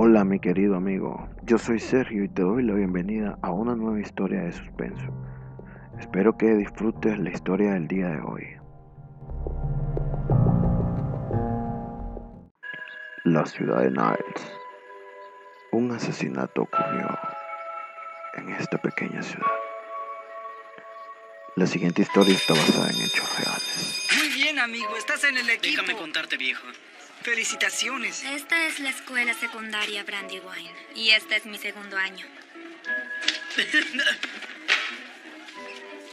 Hola mi querido amigo, yo soy Sergio y te doy la bienvenida a una nueva historia de suspenso. Espero que disfrutes la historia del día de hoy. La ciudad de Niles. Un asesinato ocurrió en esta pequeña ciudad. La siguiente historia está basada en hechos reales. Muy bien, amigo, estás en el equipo. Déjame contarte, viejo. Felicitaciones. Esta es la escuela secundaria Brandywine y este es mi segundo año.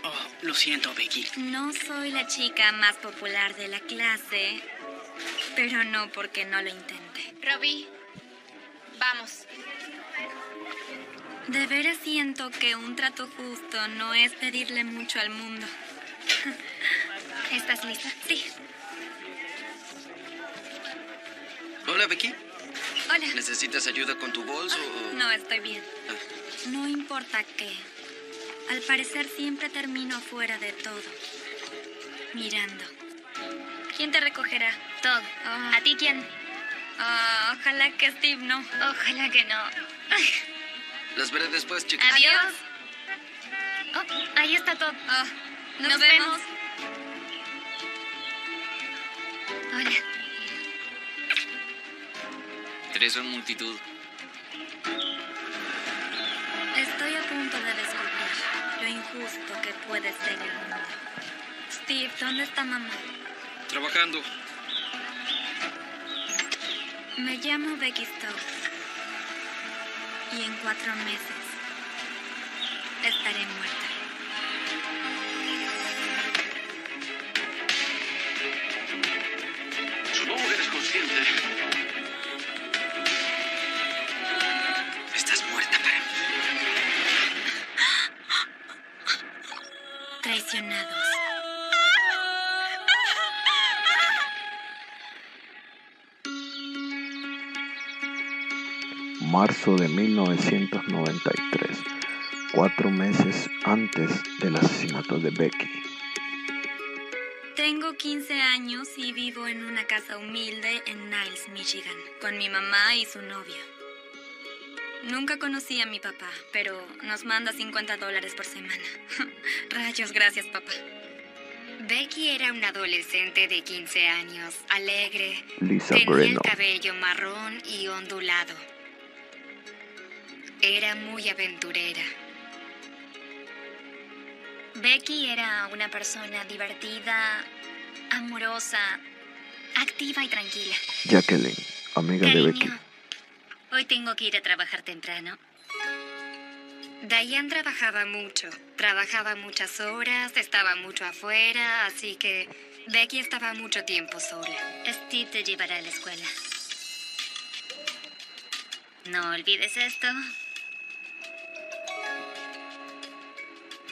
Oh, lo siento, Becky. No soy la chica más popular de la clase, pero no porque no lo intente. Robbie, vamos. De veras siento que un trato justo no es pedirle mucho al mundo. ¿Estás lista? Sí. Hola, Becky. Hola. ¿Necesitas ayuda con tu bolso? o- No, estoy bien. No importa qué. Al parecer siempre termino fuera de todo. Mirando. ¿Quién te recogerá? Todo. Ah. ¿A ti quién? Ah, ojalá que Steve no. Ojalá que no. Las veré después, chicas. Adiós. Oh, ahí está todo. Ah, nos, Nos vemos. vemos. Hola. Tres son multitud. Estoy a punto de descubrir lo injusto que puede ser el mundo. Steve, ¿dónde está mamá? Trabajando. Me llamo Becky Stokes. Y en cuatro meses estaré muerta. Supongo que eres consciente. Marzo de 1993, cuatro meses antes del asesinato de Becky. Tengo 15 años y vivo en una casa humilde en Niles, Michigan, con mi mamá y su novio. Nunca conocí a mi papá, pero nos manda 50 dólares por semana. Rayos, gracias papá. Becky era una adolescente de 15 años, alegre. Lisa Tenía el cabello marrón y ondulado. Era muy aventurera. Becky era una persona divertida, amorosa, activa y tranquila. Jacqueline, amiga de Becky. Hoy tengo que ir a trabajar temprano. Diane trabajaba mucho, trabajaba muchas horas, estaba mucho afuera, así que Becky estaba mucho tiempo sola. Steve te llevará a la escuela. No olvides esto.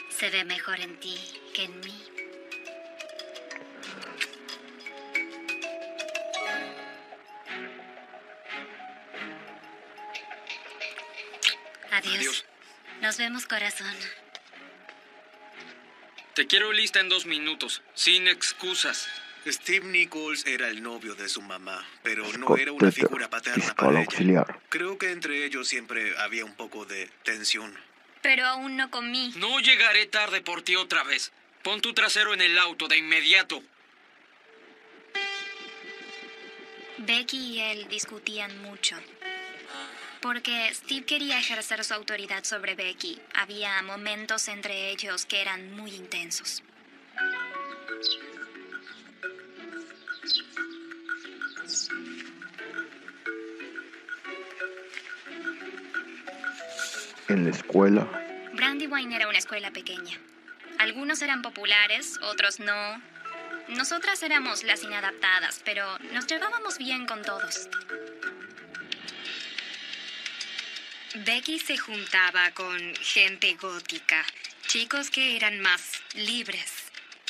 Se ve mejor en ti que en mí. Adiós. Adiós. Nos vemos, corazón. Te quiero lista en dos minutos, sin excusas. Steve Nichols era el novio de su mamá, pero no era una figura paterna para ella. Creo que entre ellos siempre había un poco de tensión. Pero aún no comí. No llegaré tarde por ti otra vez. Pon tu trasero en el auto de inmediato. Becky y él discutían mucho. Porque Steve quería ejercer su autoridad sobre Becky. Había momentos entre ellos que eran muy intensos. En la escuela, Brandywine era una escuela pequeña. Algunos eran populares, otros no. Nosotras éramos las inadaptadas, pero nos llevábamos bien con todos. Becky se juntaba con gente gótica, chicos que eran más libres.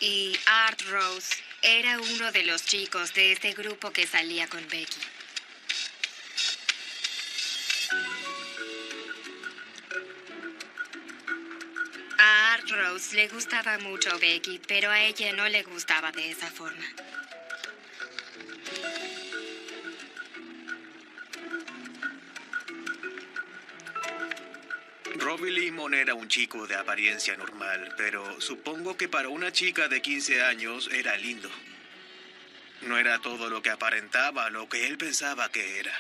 Y Art Rose era uno de los chicos de este grupo que salía con Becky. A Art Rose le gustaba mucho Becky, pero a ella no le gustaba de esa forma. Robbie Limon era un chico de apariencia normal, pero supongo que para una chica de 15 años era lindo. No era todo lo que aparentaba, lo que él pensaba que era.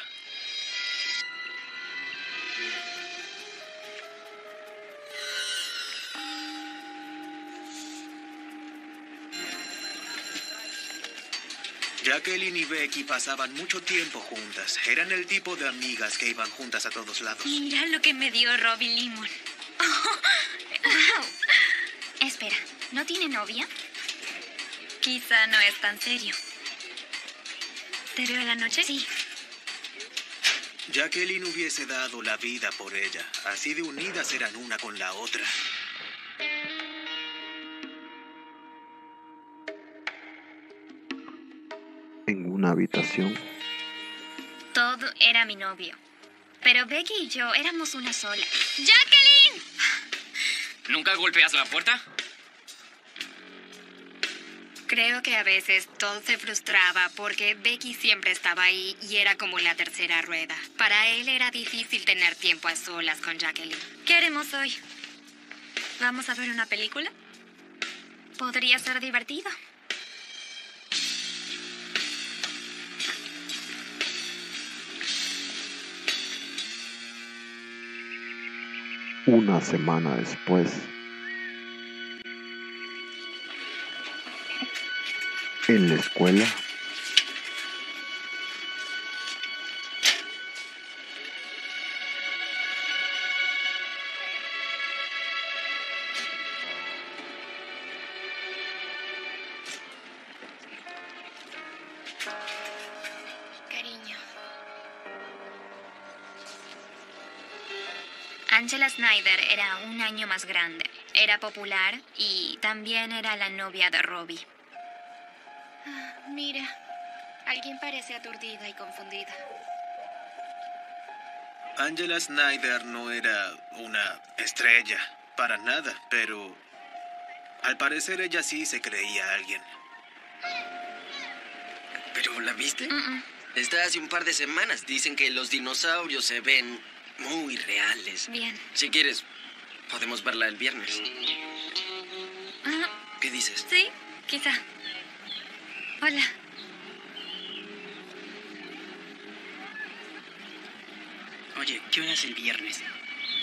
Jacqueline y Becky pasaban mucho tiempo juntas. Eran el tipo de amigas que iban juntas a todos lados. Mira lo que me dio Robbie Limon. Espera, ¿no tiene novia? Quizá no es tan serio. ¿Te veo a la noche? Sí. Jacqueline hubiese dado la vida por ella. Así de unidas eran una con la otra. En una habitación, Todd era mi novio. Pero Becky y yo éramos una sola. ¡Jacqueline! ¿Nunca golpeas la puerta? Creo que a veces Todd se frustraba porque Becky siempre estaba ahí y era como la tercera rueda. Para él era difícil tener tiempo a solas con Jacqueline. ¿Qué haremos hoy? ¿Vamos a ver una película? Podría ser divertido. Una semana después, en la escuela, Snyder era un año más grande. Era popular y también era la novia de Robbie. Ah, mira, alguien parece aturdida y confundida. Angela Snyder no era una estrella, para nada, pero al parecer ella sí se creía alguien. ¿Pero la viste? Está hace un par de semanas. Dicen que los dinosaurios se ven muy reales. Bien. Si quieres, podemos verla el viernes. Ah, ¿Qué dices? sí, quizá. Hola. Oye, ¿qué hora es el viernes?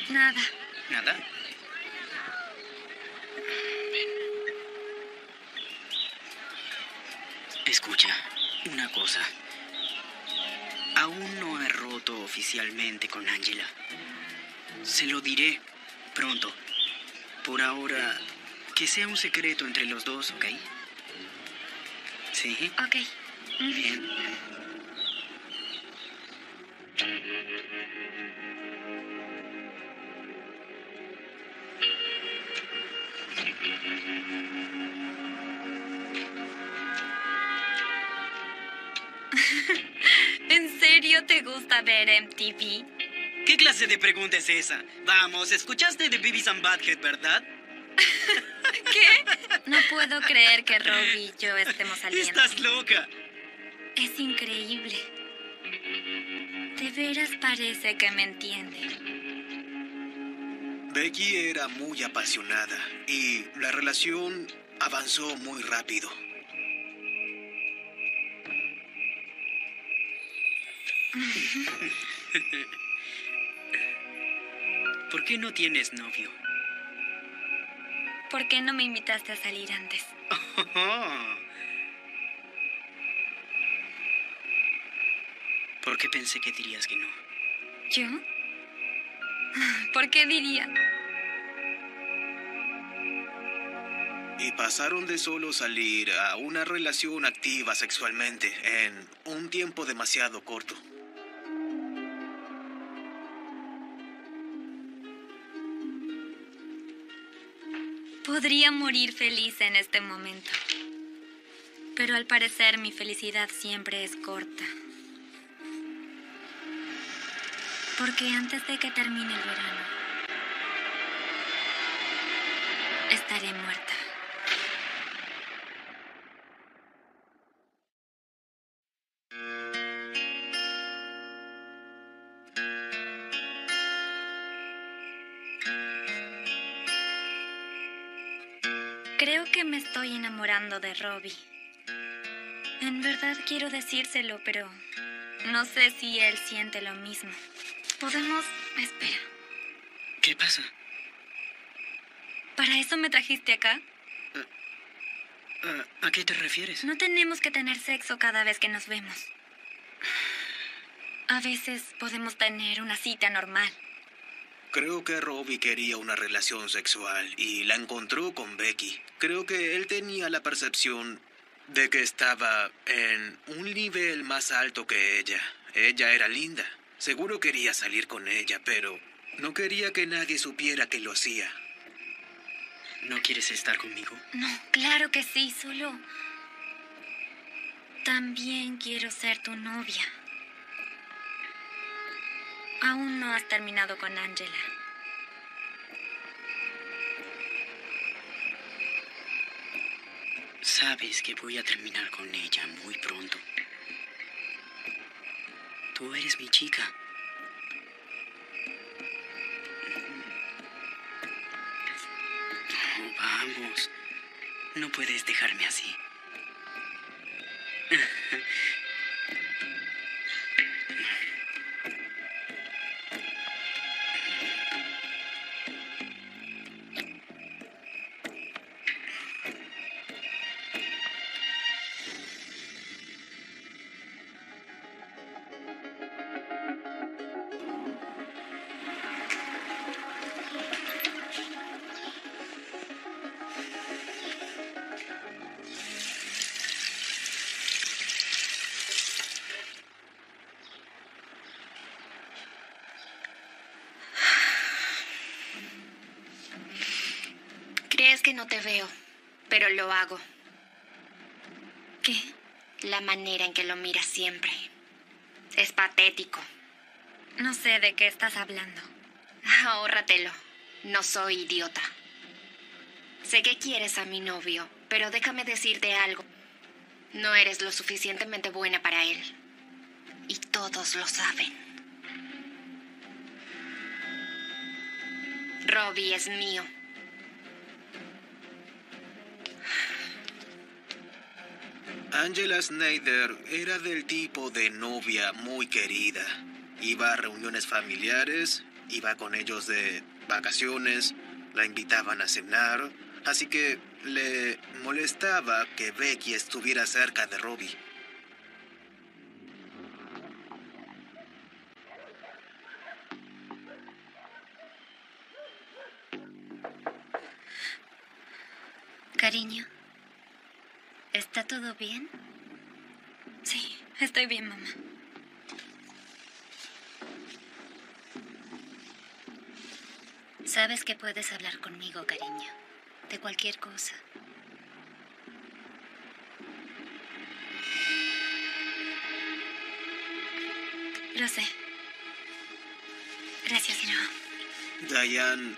Nada. ¿Nada? Escucha, una cosa. Aún no roto oficialmente con Angela. Se lo diré pronto. Por ahora, que sea un secreto entre los dos, ¿ok? Sí, Ok. bien. Ver MTV? ¿Qué clase de pregunta es esa? Vamos, escuchaste de Beavis and Butthead, ¿verdad? ¿Qué? No puedo creer que Robbie y yo estemos saliendo. Estás loca. Es increíble. De veras parece que me entiende. Becky era muy apasionada y la relación avanzó muy rápido. ¿Por qué no tienes novio? ¿Por qué no me invitaste a salir antes? ¿Por qué pensé que dirías que no? ¿Yo? ¿Por qué diría? Y pasaron de solo salir a una relación activa sexualmente en un tiempo demasiado corto. Podría morir feliz en este momento. Pero al parecer mi felicidad siempre es corta. Porque antes de que termine el verano, estaré muerta. Que me estoy enamorando de Robbie. En verdad quiero decírselo, pero no sé si él siente lo mismo. Podemos... Espera. ¿Qué pasa? ¿Para eso me trajiste acá? ¿A, a qué te refieres? No tenemos que tener sexo cada vez que nos vemos. A veces podemos tener una cita normal. Creo que Robbie quería una relación sexual y la encontró con Becky. Creo que él tenía la percepción de que estaba en un nivel más alto que ella. Ella era linda. Seguro quería salir con ella, pero no quería que nadie supiera que lo hacía. ¿No quieres estar conmigo? No, claro que sí, solo... También quiero ser tu novia. Aún no has terminado con Angela. Sabes que voy a terminar con ella muy pronto. Tú eres mi chica. Oh, vamos. No puedes dejarme así. Crees que no te veo, pero lo hago. ¿Qué? La manera en que lo miras siempre. Es patético. No sé de qué estás hablando. Ahórratelo. No soy idiota. Sé que quieres a mi novio, pero déjame decirte algo. No eres lo suficientemente buena para él. Y todos lo saben. Robbie es mío. Angela Snyder era del tipo de novia muy querida. Iba a reuniones familiares, iba con ellos de vacaciones, la invitaban a cenar, así que le molestaba que Becky estuviera cerca de Robbie. Cariño, ¿está todo bien? Sí, estoy bien, mamá. Sabes que puedes hablar conmigo, cariño, de cualquier cosa. Lo sé. Gracias, Ino. Diane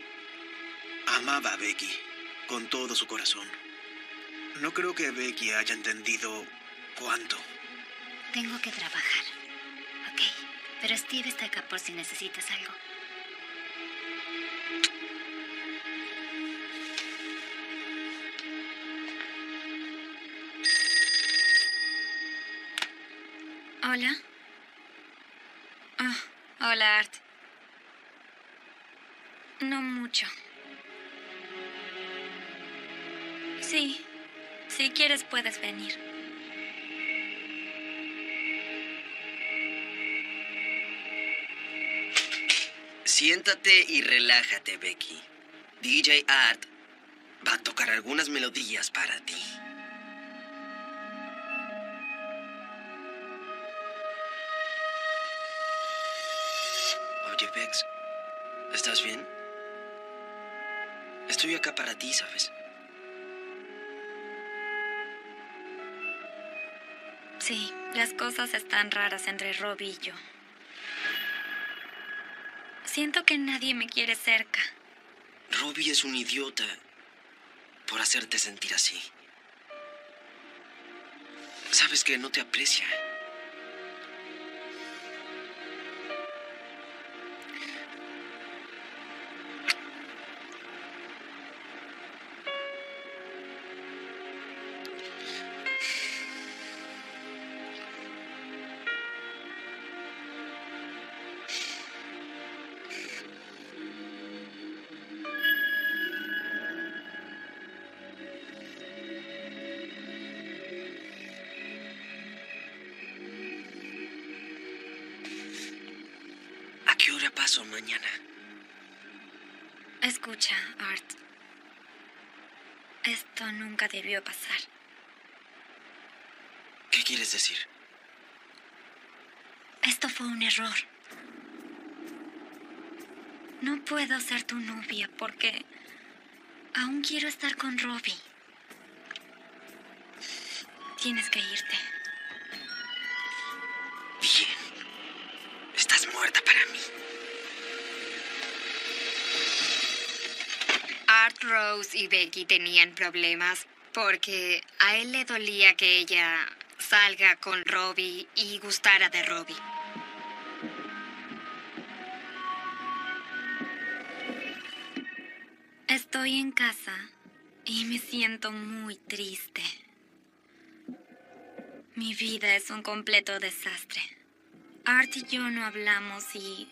amaba a Becky con todo su corazón. No creo que Becky haya entendido cuánto. Tengo que trabajar. ¿Ok? Pero Steve está acá por si necesitas algo. Hola. Ah, hola, Art. No mucho. Sí, si quieres puedes venir. Siéntate y relájate, Becky. DJ Art va a tocar algunas melodías para ti. Oye, Bex, ¿estás bien? Estoy acá para ti, ¿sabes? Sí, las cosas están raras entre Robbie y yo. Siento que nadie me quiere cerca. Robbie es un idiota por hacerte sentir así. Sabes que no te aprecia. Novia porque aún quiero estar con Robbie. Tienes que irte. Bien. Estás muerta para mí. Art, Rose y Becky tenían problemas porque a él le dolía que ella salga con Robbie y gustara de Robbie. Estoy en casa y me siento muy triste. Mi vida es un completo desastre. Art y yo no hablamos y...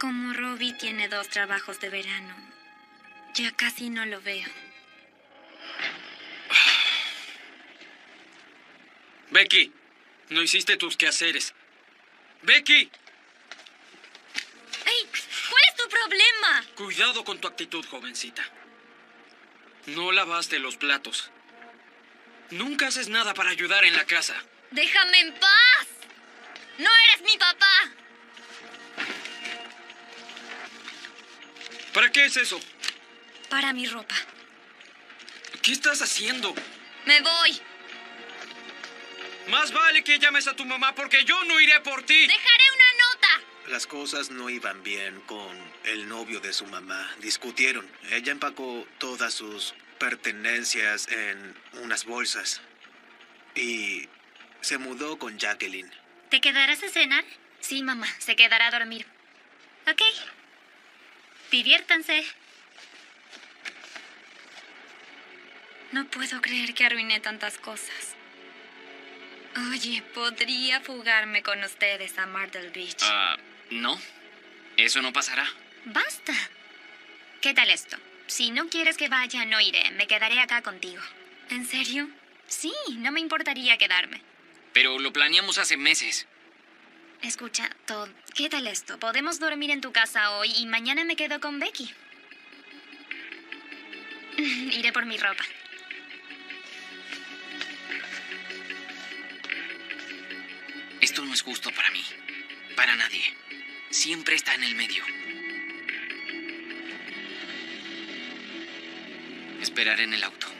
Como Robbie tiene dos trabajos de verano, ya casi no lo veo. Becky, no hiciste tus quehaceres. Becky, cuidado con tu actitud, jovencita. No lavaste los platos. Nunca haces nada para ayudar en la casa. ¡Déjame en paz! ¡No eres mi papá! ¿Para qué es eso? Para mi ropa. ¿Qué estás haciendo? Me voy. Más vale que llames a tu mamá porque yo no iré por ti. Las cosas no iban bien con el novio de su mamá. Discutieron. Ella empacó todas sus pertenencias en unas bolsas. Y se mudó con Jacqueline. ¿Te quedarás a cenar? Sí, mamá, se quedará a dormir. Ok. Diviértanse. No puedo creer que arruiné tantas cosas. Oye, podría fugarme con ustedes a Myrtle Beach. Ah, no. Eso no pasará. Basta. ¿Qué tal esto? Si no quieres que vaya, no iré. Me quedaré acá contigo. ¿En serio? Sí, no me importaría quedarme. Pero lo planeamos hace meses. Escucha, Todd, ¿qué tal esto? Podemos dormir en tu casa hoy y mañana me quedo con Becky. Iré por mi ropa. Esto no es justo para mí. Para nadie. Siempre está en el medio. Esperar en el auto.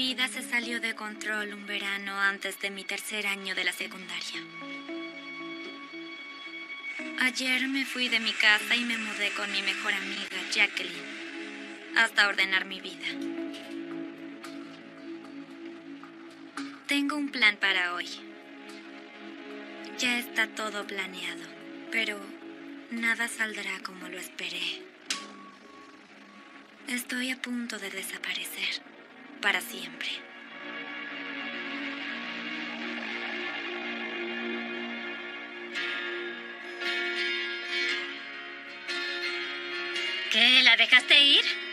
Vida se salió de control un verano antes de mi tercer año de la secundaria. Ayer me fui de mi casa y me mudé con mi mejor amiga, Jacqueline, hasta ordenar mi vida. Tengo un plan para hoy. Ya está todo planeado, pero nada saldrá como lo esperé. Estoy a punto de desaparecer para siempre. ¿Qué? ¿La dejaste ir?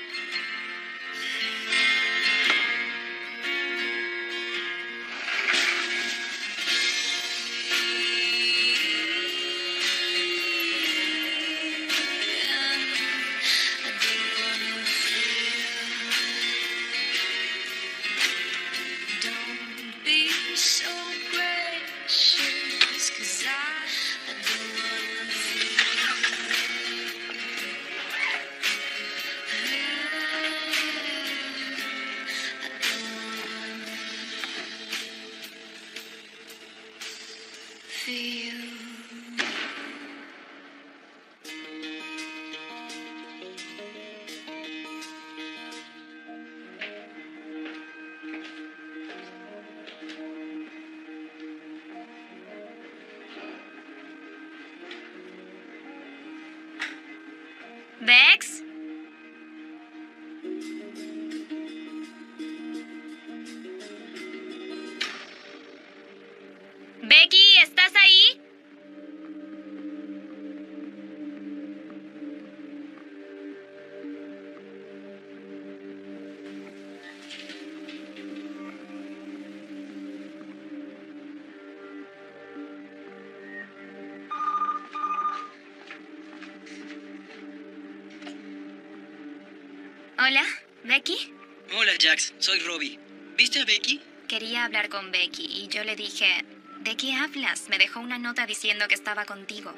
Becky. Hola, Jax. Soy Robbie. ¿Viste a Becky? Quería hablar con Becky y yo le dije, ¿de qué hablas? Me dejó una nota diciendo que estaba contigo.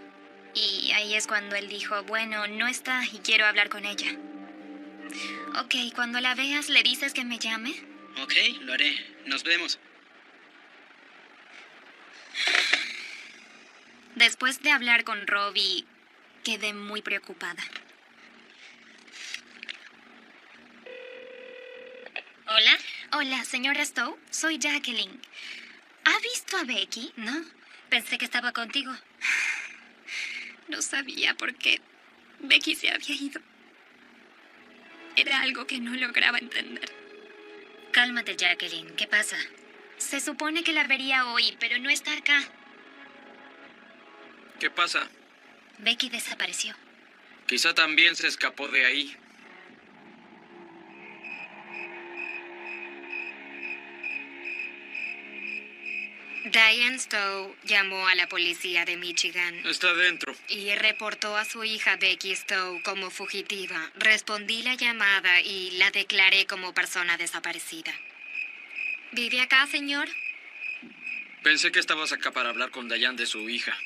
Y ahí es cuando él dijo, bueno, no está y quiero hablar con ella. Ok, cuando la veas, ¿le dices que me llame? Ok, lo haré. Nos vemos. Después de hablar con Robbie, quedé muy preocupada. Hola. Señora Stowe. Soy Jacqueline. ¿Ha visto a Becky? No, pensé que estaba contigo. No sabía por qué Becky se había ido. Era algo que no lograba entender. Cálmate, Jacqueline. ¿Qué pasa? Se supone que la vería hoy, pero no está acá. ¿Qué pasa? Becky desapareció. Quizá también se escapó de ahí. Diane Stowe llamó a la policía de Michigan Está dentro. y reportó a su hija Becky Stowe como fugitiva. Respondí la llamada y la declaré como persona desaparecida. ¿Vive acá, señor? Pensé que estabas acá para hablar con Dayan de su hija.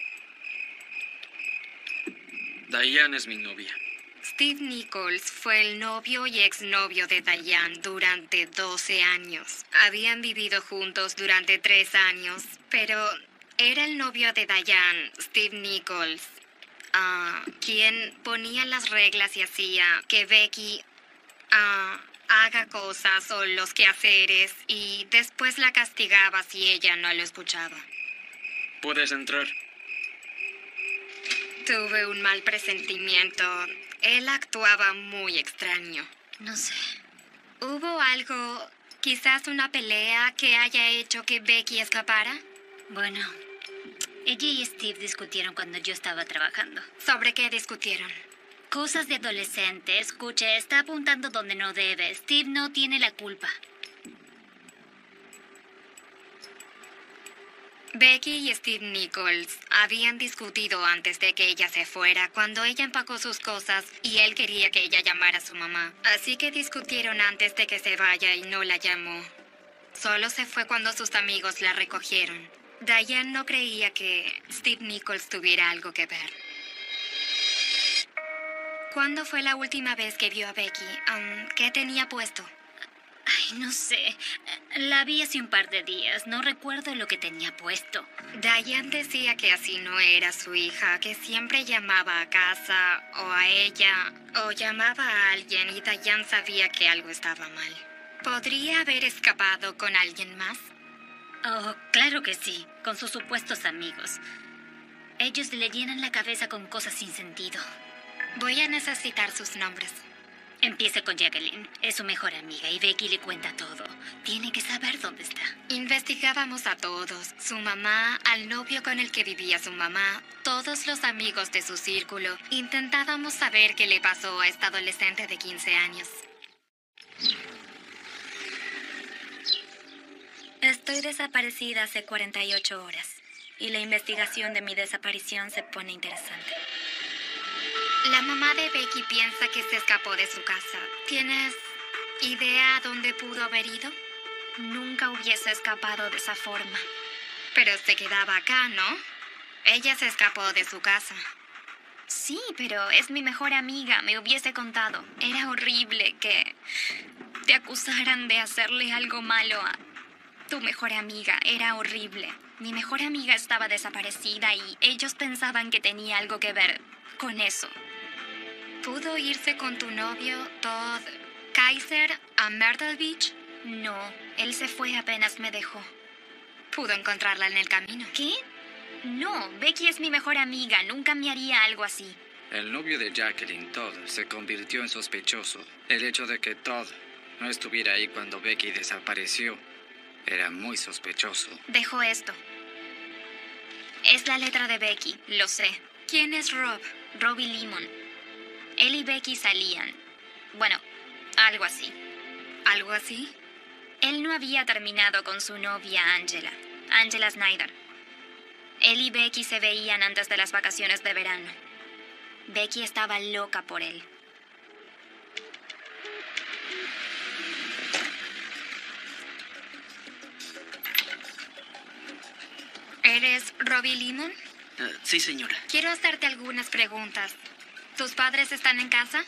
Dayan es mi novia. Steve Nichols fue el novio y exnovio de Diane durante 12 años. Habían vivido juntos durante tres años, pero era el novio de Diane, Steve Nichols, quien ponía las reglas y hacía que Becky haga cosas o los quehaceres y después la castigaba si ella no lo escuchaba. Puedes entrar. Tuve un mal presentimiento. Él actuaba muy extraño. No sé. ¿Hubo algo, quizás una pelea que haya hecho que Becky escapara? Bueno, ella y Steve discutieron cuando yo estaba trabajando. ¿Sobre qué discutieron? Cosas de adolescente. Escuche, está apuntando donde no debe. Steve no tiene la culpa. Becky y Steve Nichols habían discutido antes de que ella se fuera cuando ella empacó sus cosas y él quería que ella llamara a su mamá. Así que discutieron antes de que se vaya y no la llamó. Solo se fue cuando sus amigos la recogieron. Diane no creía que Steve Nichols tuviera algo que ver. ¿Cuándo fue la última vez que vio a Becky? ¿Qué tenía puesto? Ay, no sé. La vi hace un par de días. No recuerdo lo que tenía puesto. Diane decía que así no era su hija, que siempre llamaba a casa o a ella o llamaba a alguien y Diane sabía que algo estaba mal. ¿Podría haber escapado con alguien más? Oh, claro que sí, con sus supuestos amigos. Ellos le llenan la cabeza con cosas sin sentido. Voy a necesitar sus nombres. Empiece con Jacqueline. Es su mejor amiga y Becky le cuenta todo. Tiene que saber dónde está. Investigábamos a todos, su mamá, al novio con el que vivía su mamá, todos los amigos de su círculo. Intentábamos saber qué le pasó a esta adolescente de 15 años. Estoy desaparecida hace 48 horas y la investigación de mi desaparición se pone interesante. La mamá de Becky piensa que se escapó de su casa. ¿Tienes idea dónde pudo haber ido? Nunca hubiese escapado de esa forma. Pero se quedaba acá, ¿no? Ella se escapó de su casa. Sí, pero es mi mejor amiga, me hubiese contado. Era horrible que te acusaran de hacerle algo malo a tu mejor amiga. Era horrible. Mi mejor amiga estaba desaparecida y ellos pensaban que tenía algo que ver con eso. ¿Pudo irse con tu novio, Todd Kaiser, a Myrtle Beach? No, él se fue apenas me dejó. ¿Pudo encontrarla en el camino? ¿Qué? No, Becky es mi mejor amiga, nunca me haría algo así. El novio de Jacqueline, Todd, se convirtió en sospechoso. El hecho de que Todd no estuviera ahí cuando Becky desapareció era muy sospechoso. Dejo esto. Es la letra de Becky, lo sé. ¿Quién es Rob? Robbie Limon. Él y Becky salían. Bueno, algo así. ¿Algo así? Él no había terminado con su novia Angela, Angela Snyder. Él y Becky se veían antes de las vacaciones de verano. Becky estaba loca por él. ¿Eres Robbie Limon? Eh, sí, señora. Quiero hacerte algunas preguntas. ¿Tus padres están en casa?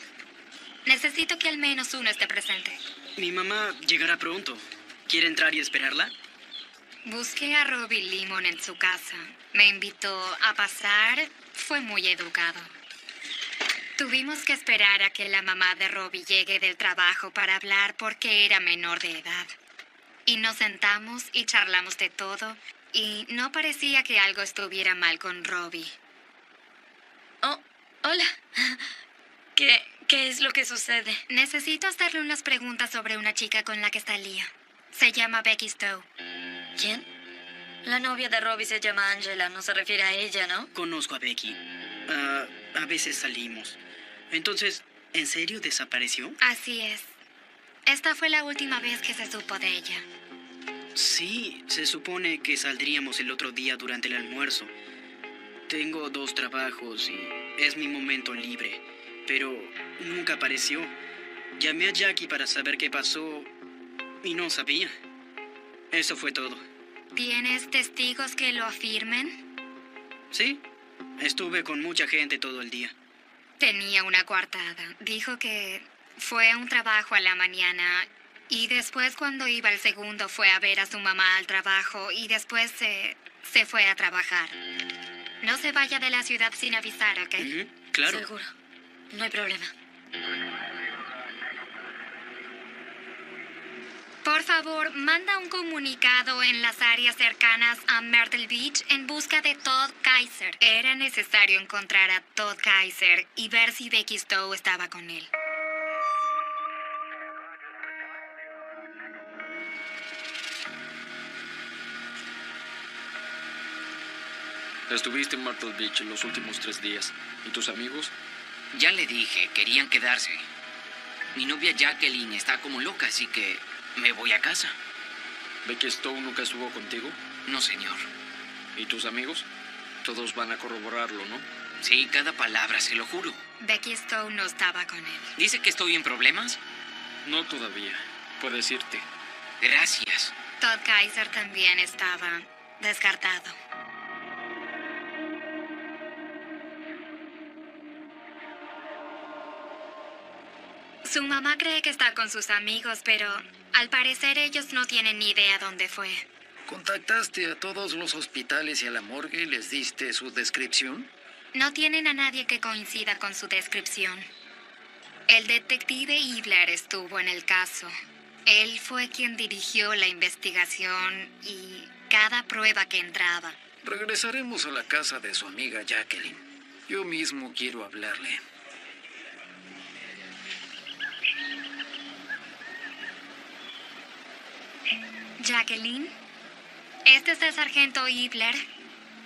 Necesito que al menos uno esté presente. Mi mamá llegará pronto. ¿Quiere entrar y esperarla? Busqué a Robbie Limon en su casa. Me invitó a pasar. Fue muy educado. Tuvimos que esperar a que la mamá de Robbie llegue del trabajo para hablar porque era menor de edad. Y nos sentamos y charlamos de todo y no parecía que algo estuviera mal con Robbie. Hola. ¿Qué, ¿Qué es lo que sucede? Necesito hacerle unas preguntas sobre una chica con la que está Lía. Se llama Becky Stowe. ¿Quién? La novia de Robbie se llama Angela, no se refiere a ella, ¿no? Conozco a Becky. Ah, a veces salimos. Entonces, ¿en serio desapareció? Así es. Esta fue la última vez que se supo de ella. Sí, se supone que saldríamos el otro día durante el almuerzo. Tengo dos trabajos y es mi momento libre, pero nunca apareció. Llamé a Jackie para saber qué pasó y no sabía. Eso fue todo. ¿Tienes testigos que lo afirmen? Sí, estuve con mucha gente todo el día. Tenía una coartada. Dijo que fue a un trabajo a la mañana y después cuando iba al segundo fue a ver a su mamá al trabajo y después se, se fue a trabajar. No se vaya de la ciudad sin avisar, ¿ok? Claro. Seguro. No hay problema. Por favor, manda un comunicado en las áreas cercanas a Myrtle Beach en busca de Todd Kaiser. Era necesario encontrar a Todd Kaiser y ver si Becky Stowe estaba con él. Estuviste en Myrtle Beach en los últimos tres días. ¿Y tus amigos? Ya le dije, querían quedarse. Mi novia Jacqueline está como loca, así que me voy a casa. ¿Becky Stowe nunca estuvo contigo? No, señor. ¿Y tus amigos? Todos van a corroborarlo, ¿no? Sí, cada palabra, se lo juro. Becky Stowe no estaba con él. ¿Dice que estoy en problemas? No todavía. Puedes irte. Gracias. Todd Kaiser también estaba descartado. Su mamá cree que está con sus amigos, pero al parecer ellos no tienen ni idea dónde fue. ¿Contactaste a todos los hospitales y a la morgue y les diste su descripción? No tienen a nadie que coincida con su descripción. El detective Ibler estuvo en el caso. Él fue quien dirigió la investigación y cada prueba que entraba. Regresaremos a la casa de su amiga Jacqueline. Yo mismo quiero hablarle. Jacqueline, este es el sargento Ibler.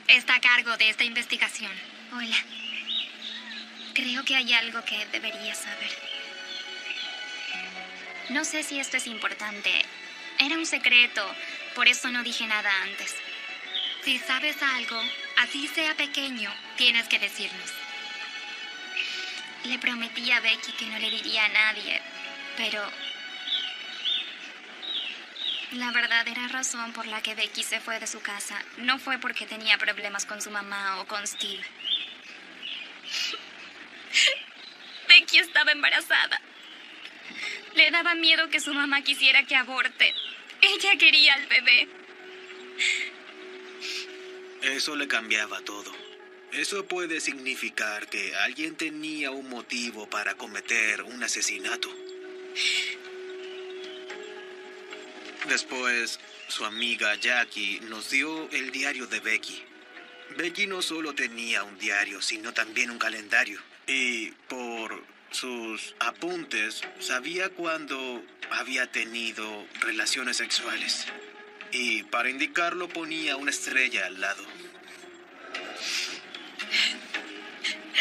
Está a cargo de esta investigación. Hola. Creo que hay algo que debería saber. No sé si esto es importante. Era un secreto, por eso no dije nada antes. Si sabes algo, así sea pequeño, tienes que decirnos. Le prometí a Becky que no le diría a nadie, pero la verdadera razón por la que Becky se fue de su casa no fue porque tenía problemas con su mamá o con Steve. Becky estaba embarazada. Le daba miedo que su mamá quisiera que aborte. Ella quería al bebé. Eso le cambiaba todo. Eso puede significar que alguien tenía un motivo para cometer un asesinato. Después, su amiga Jackie nos dio el diario de Becky. Becky no solo tenía un diario, sino también un calendario. Y por sus apuntes, sabía cuándo había tenido relaciones sexuales. Y para indicarlo ponía una estrella al lado.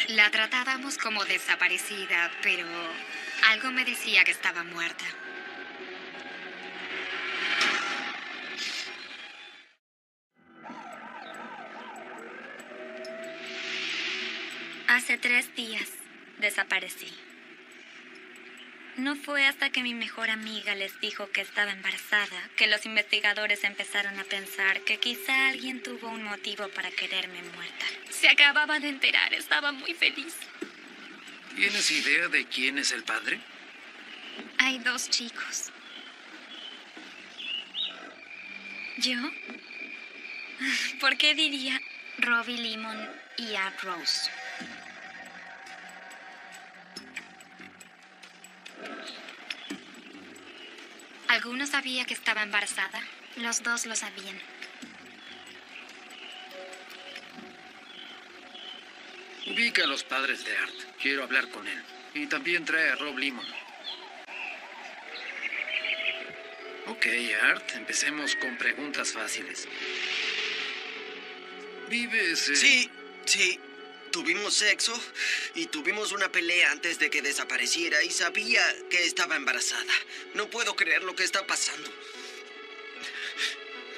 La tratábamos como desaparecida, pero algo me decía que estaba muerta. Hace tres días desaparecí. No fue hasta que mi mejor amiga les dijo que estaba embarazada que los investigadores empezaron a pensar que quizá alguien tuvo un motivo para quererme muerta. Se acababa de enterar, estaba muy feliz. ¿Tienes idea de quién es el padre? Hay dos chicos. ¿Yo? ¿Por qué diría Robbie Lemon y Art Rose? ¿Alguno sabía que estaba embarazada? Los dos lo sabían. Ubica a los padres de Art. Quiero hablar con él. Y también trae a Rob Limon. Ok, Art, empecemos con preguntas fáciles. ¿Vives? eh, Sí, sí. Tuvimos sexo y tuvimos una pelea antes de que desapareciera y sabía que estaba embarazada. No puedo creer lo que está pasando.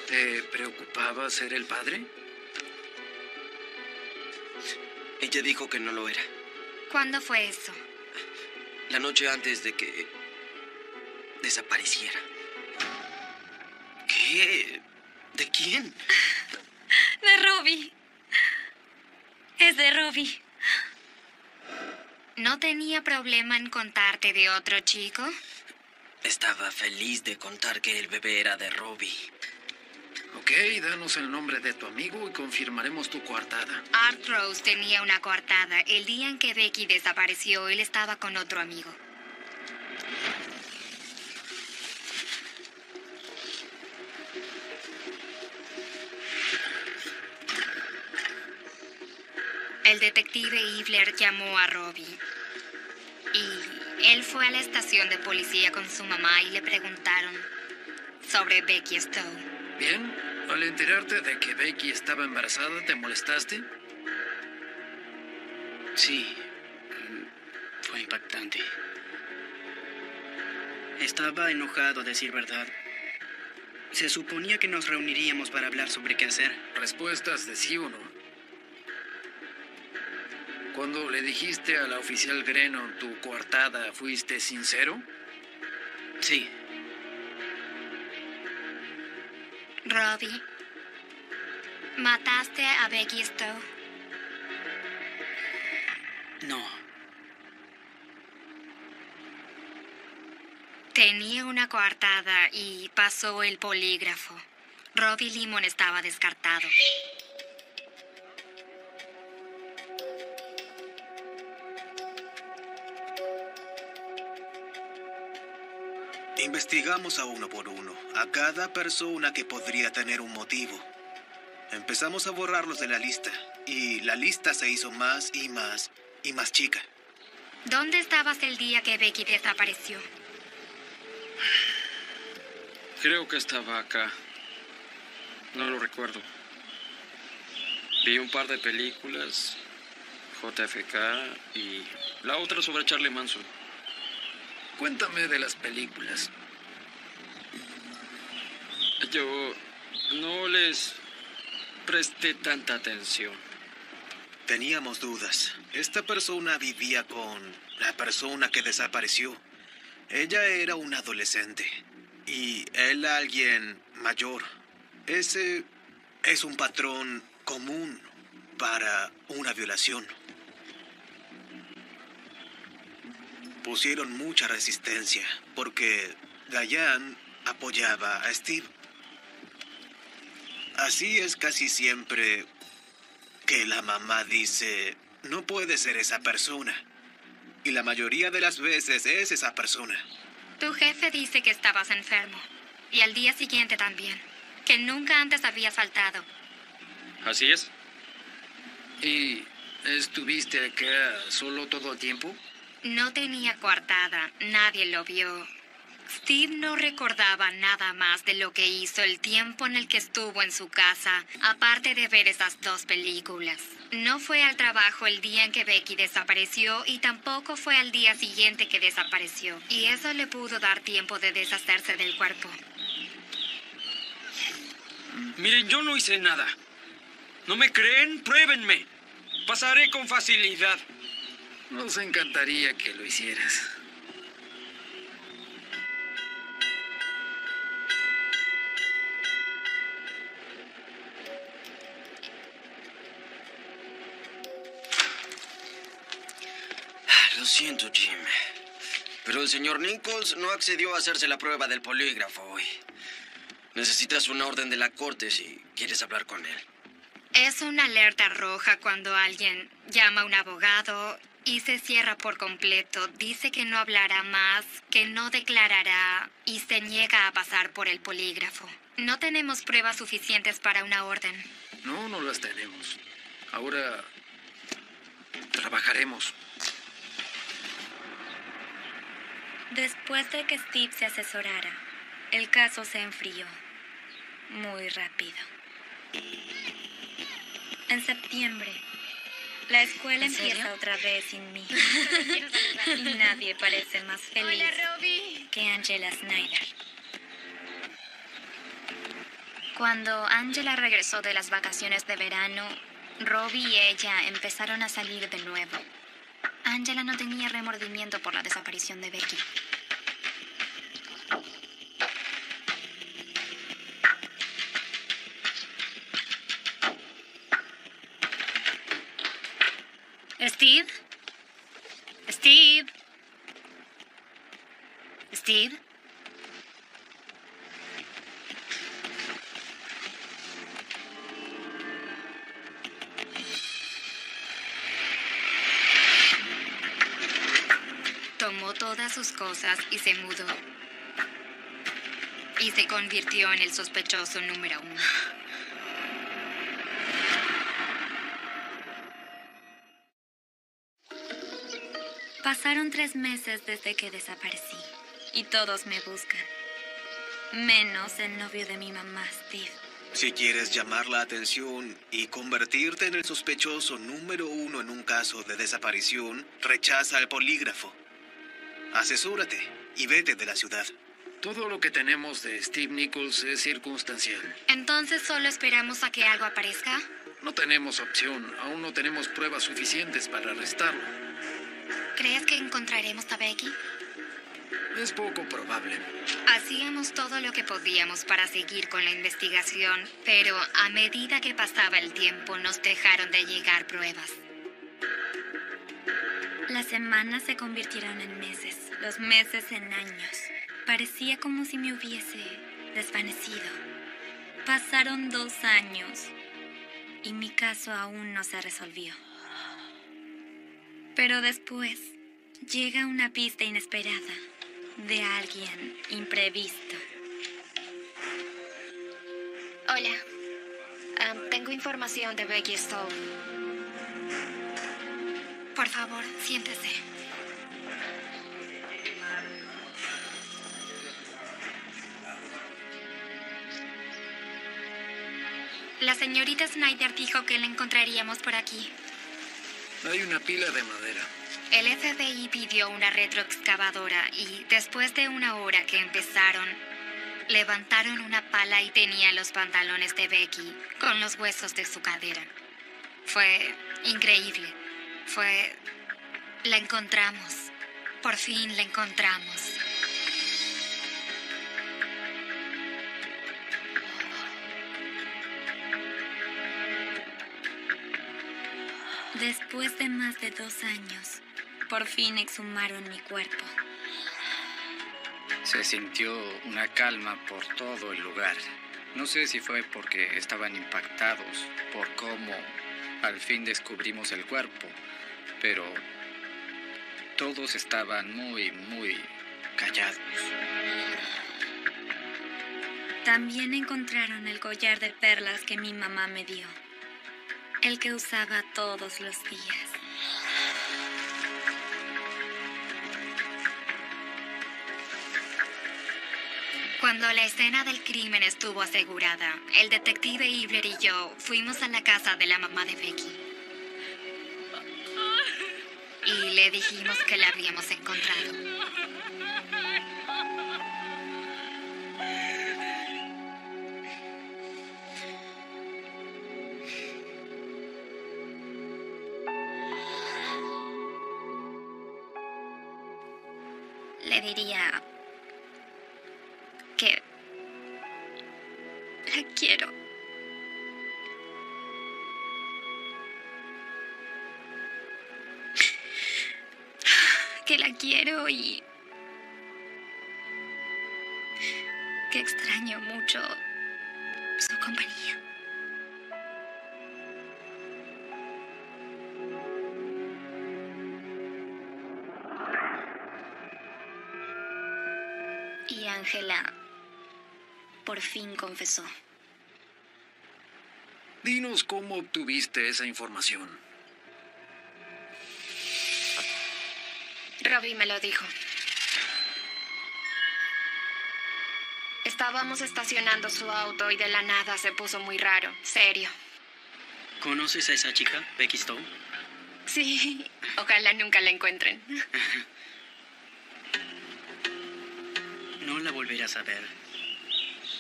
¿Te preocupaba ser el padre? Ella dijo que no lo era. ¿Cuándo fue eso? La noche antes de que desapareciera. ¿Qué? ¿De quién? De Robbie. Es de Robbie. ¿No tenía problema en contarte de otro chico? Estaba feliz de contar que el bebé era de Robbie. Ok, danos el nombre de tu amigo y confirmaremos tu coartada. Art Rose tenía una coartada. El día en que Becky desapareció, él estaba con otro amigo. El detective Ivler llamó a Robbie. Y él fue a la estación de policía con su mamá y le preguntaron sobre Becky Stowe. Bien, al enterarte de que Becky estaba embarazada, ¿te molestaste? Sí, mm, fue impactante. Estaba enojado, a decir verdad. Se suponía que nos reuniríamos para hablar sobre qué hacer. Respuestas de sí o no. Cuando le dijiste a la oficial Grenon tu coartada, ¿fuiste sincero? Sí. Robbie, ¿mataste a Becky Stowe? No. Tenía una coartada y pasó el polígrafo. Robbie Limon estaba descartado. Investigamos a uno por uno, a cada persona que podría tener un motivo. Empezamos a borrarlos de la lista y la lista se hizo más y más y más chica. ¿Dónde estabas el día que Becky desapareció? Creo que estaba acá. No lo recuerdo. Vi un par de películas, JFK y la otra sobre Charlie Manson. Cuéntame de las películas. Yo no les presté tanta atención. Teníamos dudas. Esta persona vivía con la persona que desapareció. Ella era una adolescente y él alguien mayor. Ese es un patrón común para una violación. Pusieron mucha resistencia porque Diane apoyaba a Steve. Así es casi siempre que la mamá dice, no puede ser esa persona. Y la mayoría de las veces es esa persona. Tu jefe dice que estabas enfermo. Y al día siguiente también. Que nunca antes había faltado. Así es. ¿Y estuviste acá solo todo el tiempo? No tenía coartada. Nadie lo vio. Steve no recordaba nada más de lo que hizo el tiempo en el que estuvo en su casa, aparte de ver esas dos películas. No fue al trabajo el día en que Becky desapareció y tampoco fue al día siguiente que desapareció. Y eso le pudo dar tiempo de deshacerse del cuerpo. Miren, yo no hice nada. ¿No me creen? Pruébenme. Pasaré con facilidad. Nos encantaría que lo hicieras. Siento, Jim. Pero el señor Nichols no accedió a hacerse la prueba del polígrafo hoy. Necesitas una orden de la corte si quieres hablar con él. Es una alerta roja cuando alguien llama a un abogado y se cierra por completo. Dice que no hablará más, que no declarará y se niega a pasar por el polígrafo. No tenemos pruebas suficientes para una orden. No, no las tenemos. Ahora trabajaremos. Después de que Steve se asesorara, el caso se enfrió muy rápido. En septiembre, la escuela empieza otra vez sin mí. y nadie parece más feliz que Angela Snyder. Cuando Angela regresó de las vacaciones de verano, Robbie y ella empezaron a salir de nuevo. Angela no tenía remordimiento por la desaparición de Becky. Steve. Steve. Steve. Tomó todas sus cosas y se mudó. Y se convirtió en el sospechoso número uno. Pasaron tres meses desde que desaparecí y todos me buscan. Menos el novio de mi mamá, Steve. Si quieres llamar la atención y convertirte en el sospechoso número uno en un caso de desaparición, rechaza el polígrafo. Asesúrate y vete de la ciudad. Todo lo que tenemos de Steve Nichols es circunstancial. Entonces solo esperamos a que algo aparezca. No tenemos opción. Aún no tenemos pruebas suficientes para arrestarlo. ¿Crees que encontraremos a Becky? Es poco probable. Hacíamos todo lo que podíamos para seguir con la investigación, pero a medida que pasaba el tiempo nos dejaron de llegar pruebas. Las semanas se convirtieron en meses, los meses en años. Parecía como si me hubiese desvanecido. Pasaron dos años y mi caso aún no se resolvió. Pero después llega una pista inesperada de alguien imprevisto. Hola. Tengo información de Becky Stowe. Por favor, siéntese. La señorita Snyder dijo que la encontraríamos por aquí. Hay una pila de madera. El FBI pidió una retroexcavadora y después de una hora que empezaron, levantaron una pala y tenía los pantalones de Becky con los huesos de su cadera. Fue increíble. Fue... La encontramos. Por fin la encontramos. Después de más de dos años, por fin exhumaron mi cuerpo. Se sintió una calma por todo el lugar. No sé si fue porque estaban impactados por cómo al fin descubrimos el cuerpo, pero todos estaban muy, muy callados. También encontraron el collar de perlas que mi mamá me dio. El que usaba todos los días. Cuando la escena del crimen estuvo asegurada, el detective Ibler y yo fuimos a la casa de la mamá de Becky. Y le dijimos que la habíamos encontrado. Cómo obtuviste esa información. Robbie me lo dijo. Estábamos estacionando su auto y de la nada se puso muy raro, serio. ¿Conoces a esa chica, Becky Stone? Sí, ojalá nunca la encuentren. No la volverás a ver.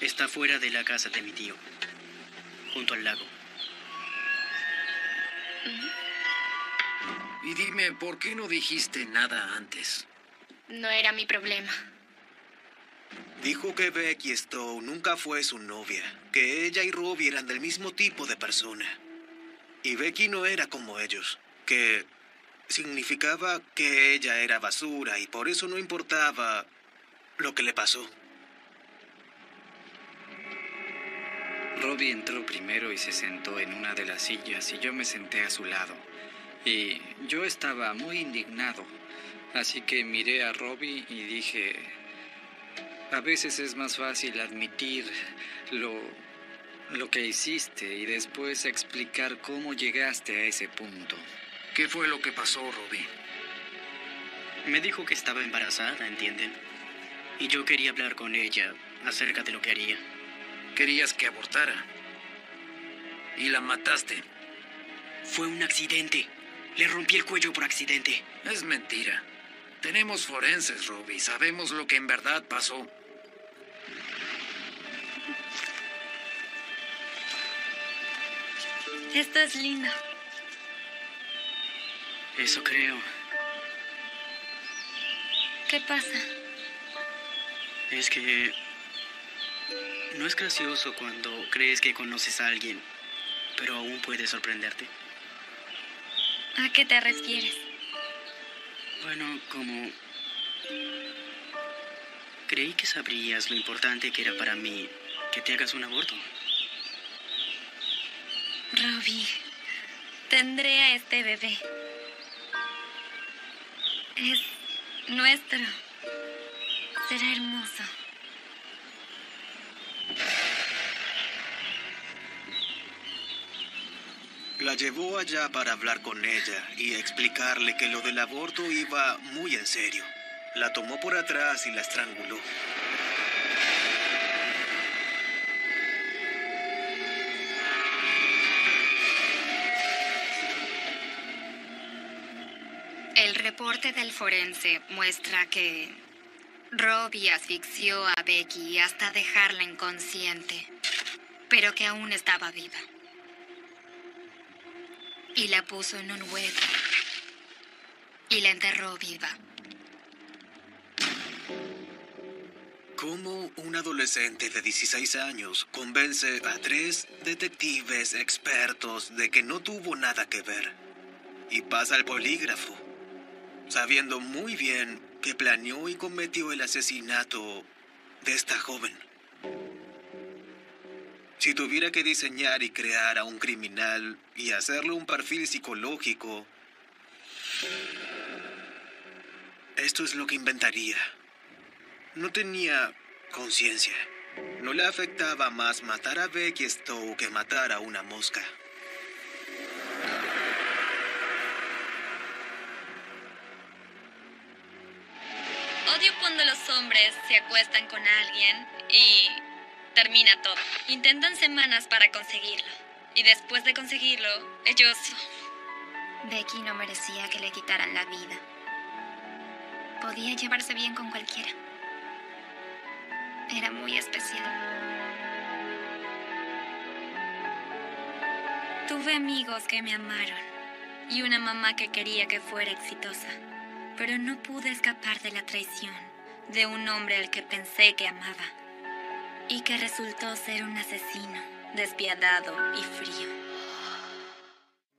Está fuera de la casa de mi tío, junto al lago. Y dime, ¿por qué no dijiste nada antes? No era mi problema. Dijo que Becky Stone nunca fue su novia, que ella y Robbie eran del mismo tipo de persona. Y Becky no era como ellos, que significaba que ella era basura y por eso no importaba lo que le pasó. Robbie entró primero y se sentó en una de las sillas y yo me senté a su lado. Y yo estaba muy indignado, así que miré a Robbie y dije, a veces es más fácil admitir lo, lo que hiciste y después explicar cómo llegaste a ese punto. ¿Qué fue lo que pasó, Robbie? Me dijo que estaba embarazada, ¿entienden? Y yo quería hablar con ella acerca de lo que haría. Querías que abortara. Y la mataste. Fue un accidente. Le rompí el cuello por accidente. Es mentira. Tenemos forenses, Robbie. Sabemos lo que en verdad pasó. Esto es lindo. Eso creo. ¿Qué pasa? Es que... No es gracioso cuando crees que conoces a alguien, pero aún puede sorprenderte. ¿A qué te refieres? Bueno, como... Creí que sabrías lo importante que era para mí que te hagas un aborto. Robbie, tendré a este bebé. Es nuestro. Será hermoso. La llevó allá para hablar con ella y explicarle que lo del aborto iba muy en serio. La tomó por atrás y la estranguló. El reporte del forense muestra que Robbie asfixió a Becky hasta dejarla inconsciente, pero que aún estaba viva. Y la puso en un hueco. Y la enterró viva. ¿Cómo un adolescente de 16 años convence a tres detectives expertos de que no tuvo nada que ver? Y pasa al polígrafo, sabiendo muy bien que planeó y cometió el asesinato de esta joven. Si tuviera que diseñar y crear a un criminal y hacerle un perfil psicológico, esto es lo que inventaría. No tenía conciencia. No le afectaba más matar a Becky Stowe que matar a una mosca. Odio cuando los hombres se acuestan con alguien y termina todo. Intentan semanas para conseguirlo. Y después de conseguirlo, ellos... Becky no merecía que le quitaran la vida. Podía llevarse bien con cualquiera. Era muy especial. Tuve amigos que me amaron y una mamá que quería que fuera exitosa, pero no pude escapar de la traición de un hombre al que pensé que amaba y que resultó ser un asesino despiadado y frío.